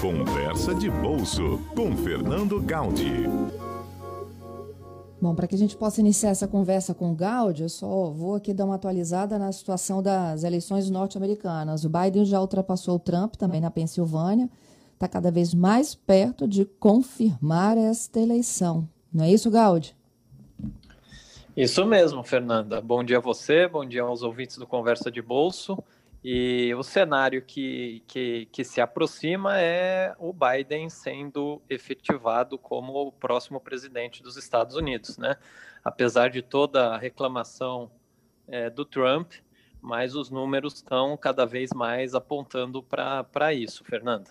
Conversa de Bolso com Fernando Gaudi. Bom, para que a gente possa iniciar essa conversa com o Gaudi, eu só vou aqui dar uma atualizada na situação das eleições norte-americanas. O Biden já ultrapassou o Trump também na Pensilvânia, está cada vez mais perto de confirmar esta eleição. Não é isso, Gaudi? Isso mesmo, Fernanda. Bom dia a você, bom dia aos ouvintes do Conversa de Bolso. E o cenário que, que, que, se aproxima é o Biden sendo efetivado como o próximo presidente dos Estados Unidos, né? Apesar de toda a reclamação é, do Trump, mas os números estão cada vez mais apontando para isso, Fernanda.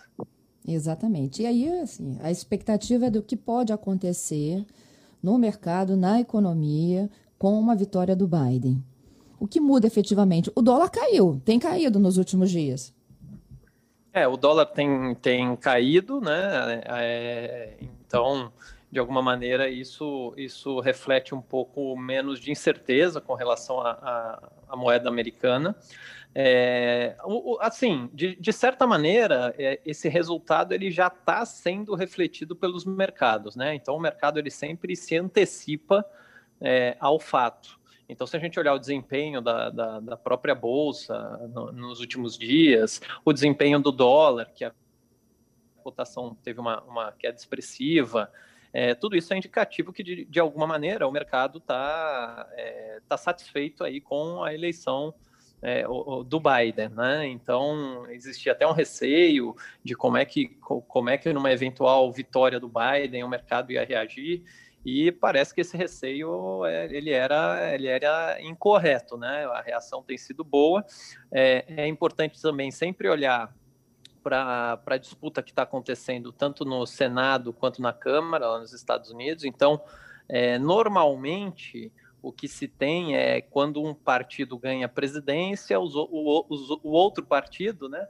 Exatamente. E aí, assim, a expectativa é do que pode acontecer no mercado, na economia, com uma vitória do Biden. O que muda efetivamente? O dólar caiu, tem caído nos últimos dias. É, o dólar tem, tem caído, né? É, então, de alguma maneira, isso, isso reflete um pouco menos de incerteza com relação à moeda americana. É, assim, de, de, certa maneira, é, esse resultado ele já está sendo refletido pelos mercados, né? Então, o mercado ele sempre se antecipa é, ao fato. Então, se a gente olhar o desempenho da, da, da própria bolsa no, nos últimos dias, o desempenho do dólar, que a cotação teve uma, uma queda expressiva, é, tudo isso é indicativo que, de, de alguma maneira, o mercado está é, tá satisfeito aí com a eleição é, o, o, do Biden, né? Então existia até um receio de como é que como é que numa eventual vitória do Biden o mercado ia reagir e parece que esse receio é, ele era ele era incorreto, né? A reação tem sido boa. É, é importante também sempre olhar para a disputa que está acontecendo tanto no Senado quanto na Câmara lá nos Estados Unidos. Então, é, normalmente o que se tem é quando um partido ganha presidência, os, o, o, o outro partido, né,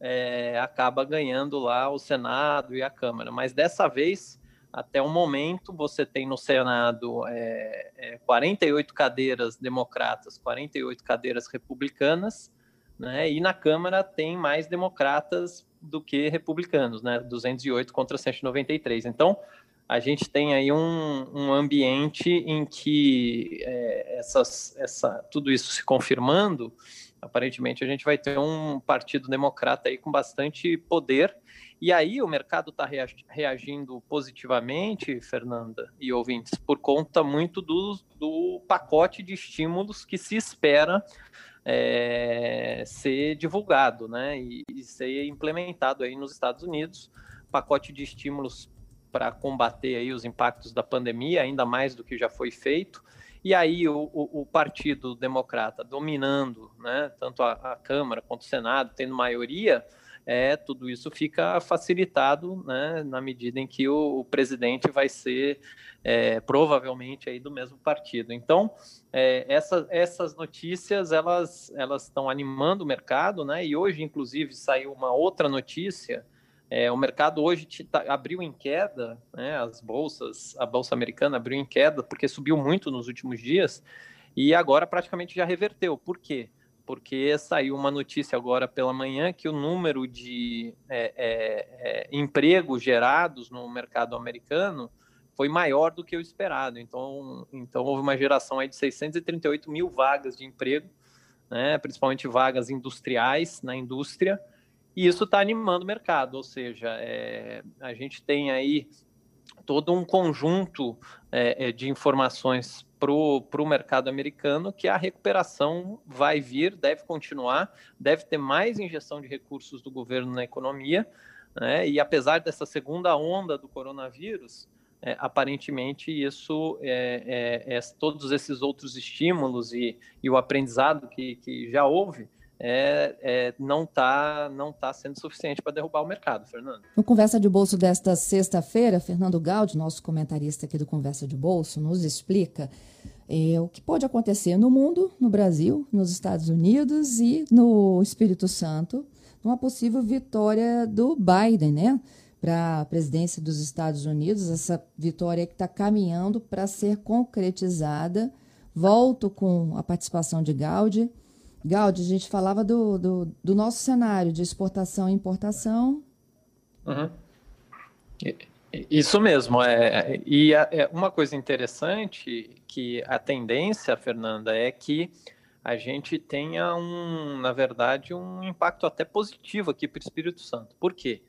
é, acaba ganhando lá o Senado e a Câmara. Mas dessa vez até o momento, você tem no Senado é, é, 48 cadeiras democratas, 48 cadeiras republicanas, né? E na Câmara tem mais democratas do que republicanos, né? 208 contra 193. Então, a gente tem aí um, um ambiente em que é, essas, essa, tudo isso se confirmando, aparentemente a gente vai ter um partido democrata aí com bastante poder e aí o mercado está reagindo positivamente, Fernanda e ouvintes, por conta muito do, do pacote de estímulos que se espera é, ser divulgado né, e, e, ser implementado aí nos Estados Unidos. Pacote de estímulos para combater aí os impactos da pandemia, ainda mais do que já foi feito. E aí o, o, o Partido Democrata dominando né, tanto a, a Câmara quanto o Senado, tendo maioria, é, tudo isso fica facilitado né, na medida em que o, o presidente vai ser é, provavelmente aí do mesmo partido. Então, é, essa, essas notícias elas elas estão animando o mercado, né? E hoje, inclusive, saiu uma outra notícia. É, o mercado hoje tá, abriu em queda, né? As bolsas, a bolsa americana abriu em queda porque subiu muito nos últimos dias e agora praticamente já reverteu. Por quê? Porque saiu uma notícia agora pela manhã que o número de é, é, é, empregos gerados no mercado americano foi maior do que o esperado. Então, então houve uma geração aí de 638 mil vagas de emprego, né, principalmente vagas industriais na indústria, e isso está animando o mercado, ou seja, é, a gente tem aí todo um conjunto é, é de informações para o mercado americano que a recuperação vai vir, deve continuar, deve ter mais injeção de recursos do governo na economia, né? e apesar dessa segunda onda do coronavírus, é, aparentemente isso, é, é, é todos esses outros estímulos e, e o aprendizado que, que já houve, é, é, não está não tá sendo suficiente para derrubar o mercado, Fernando. No Conversa de Bolso desta sexta-feira, Fernando Gaudi, nosso comentarista aqui do Conversa de Bolso, nos explica é, o que pode acontecer no mundo, no Brasil, nos Estados Unidos e no Espírito Santo, numa possível vitória do Biden, né? Para a presidência dos Estados Unidos, essa vitória que está caminhando para ser concretizada. Volto com a participação de Gaudi Gaudi, a gente falava do, do, do, nosso cenário de exportação e importação. Uhum. Isso mesmo. É, e é uma coisa interessante que a tendência, Fernanda, é que a gente tenha um, na verdade, um impacto até positivo aqui para o Espírito Santo. Por quê?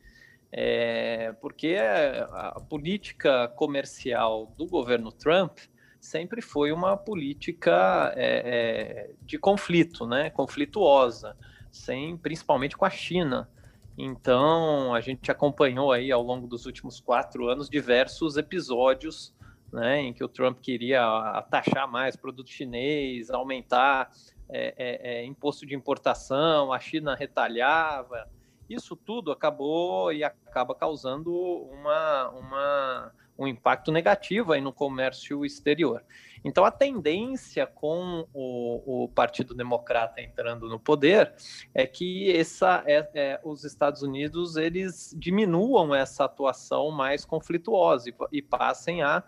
É, porque a política comercial do governo Trump sempre foi uma política é, é, de conflito, né, conflituosa, sem, principalmente com a China. Então, a gente acompanhou aí ao longo dos últimos quatro anos diversos episódios né, em que o Trump queria taxar mais produto chinês, aumentar é, é, é, imposto de importação, a China retalhava. Isso tudo acabou e acaba causando uma, uma, um impacto negativo aí no comércio exterior. Então, a tendência com o, o Partido Democrata entrando no poder é que essa, é, é, os Estados Unidos eles diminuam essa atuação mais conflituosa e, e passem a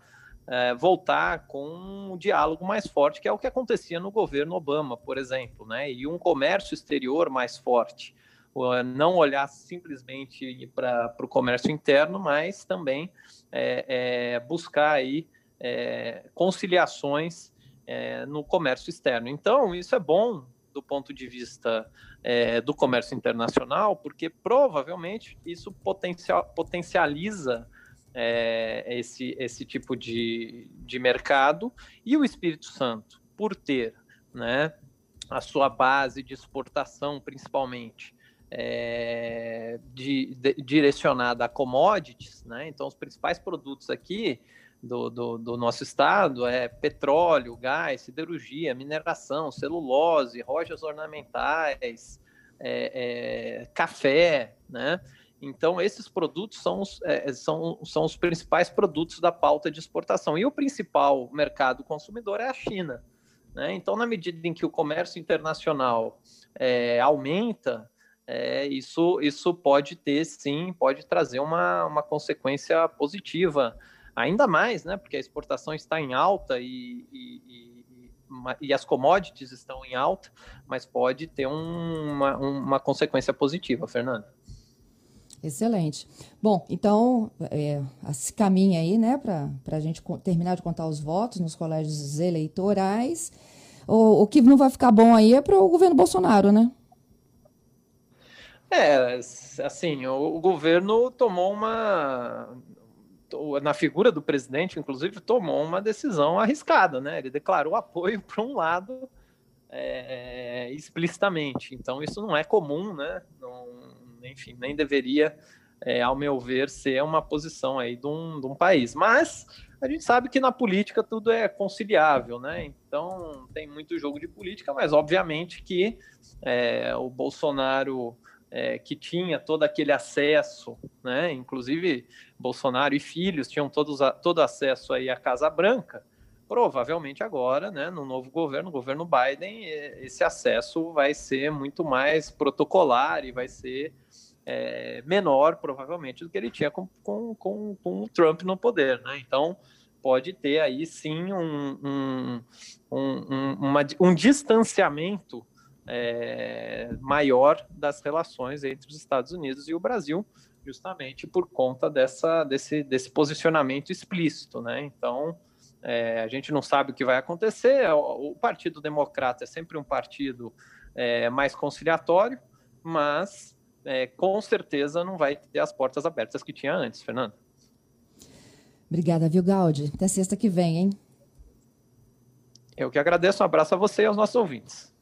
é, voltar com um diálogo mais forte, que é o que acontecia no governo Obama, por exemplo, né? e um comércio exterior mais forte. Não olhar simplesmente para o comércio interno, mas também é, é, buscar aí é, conciliações no comércio externo. Então, isso é bom do ponto de vista do comércio internacional, porque provavelmente isso potencial, potencializa esse, esse tipo de, de mercado, e o Espírito Santo, por ter né, a sua base de exportação, principalmente, é, de, de, direcionada a commodities, né? então os principais produtos aqui do, do, do, nosso estado é petróleo, gás, siderurgia, mineração, celulose, rochas ornamentais, é, é, café, né? Então, esses produtos são os, é, são, são os principais produtos da pauta de exportação. E o principal mercado consumidor é a China. Né? Então, na medida em que o comércio internacional é, aumenta, é, isso, isso pode ter, sim, pode trazer uma, uma consequência positiva, ainda mais, né? porque a exportação está em alta e, e, e, e as commodities estão em alta, mas pode ter um, uma, uma consequência positiva, Fernando. Excelente. Bom, então, é, se caminha aí, né, para a gente terminar de contar os votos nos colégios eleitorais. O, o que não vai ficar bom aí é para o governo Bolsonaro, né? É, assim, o, o governo tomou uma. Na figura do presidente, inclusive, tomou uma decisão arriscada, né? Ele declarou apoio para um lado é, explicitamente. Então, isso não é comum, né? Não, enfim, nem deveria, é, ao meu ver, ser uma posição aí de um, de um país. Mas a gente sabe que na política tudo é conciliável, né? Então tem muito jogo de política, mas obviamente que é, o Bolsonaro é, que tinha todo aquele acesso, né? Inclusive Bolsonaro e filhos tinham todos todo acesso aí à Casa Branca. Provavelmente agora, né, no novo governo, governo Biden, esse acesso vai ser muito mais protocolar e vai ser é, menor, provavelmente, do que ele tinha com, com, com, com o Trump no poder. Né? Então, pode ter aí sim um, um, um, uma, um distanciamento é, maior das relações entre os Estados Unidos e o Brasil, justamente por conta dessa, desse, desse posicionamento explícito. Né? Então, é, a gente não sabe o que vai acontecer. O, o Partido Democrata é sempre um partido é, mais conciliatório, mas é, com certeza não vai ter as portas abertas que tinha antes, Fernando. Obrigada, viu, Gaudi? Até sexta que vem, hein? Eu que agradeço. Um abraço a você e aos nossos ouvintes.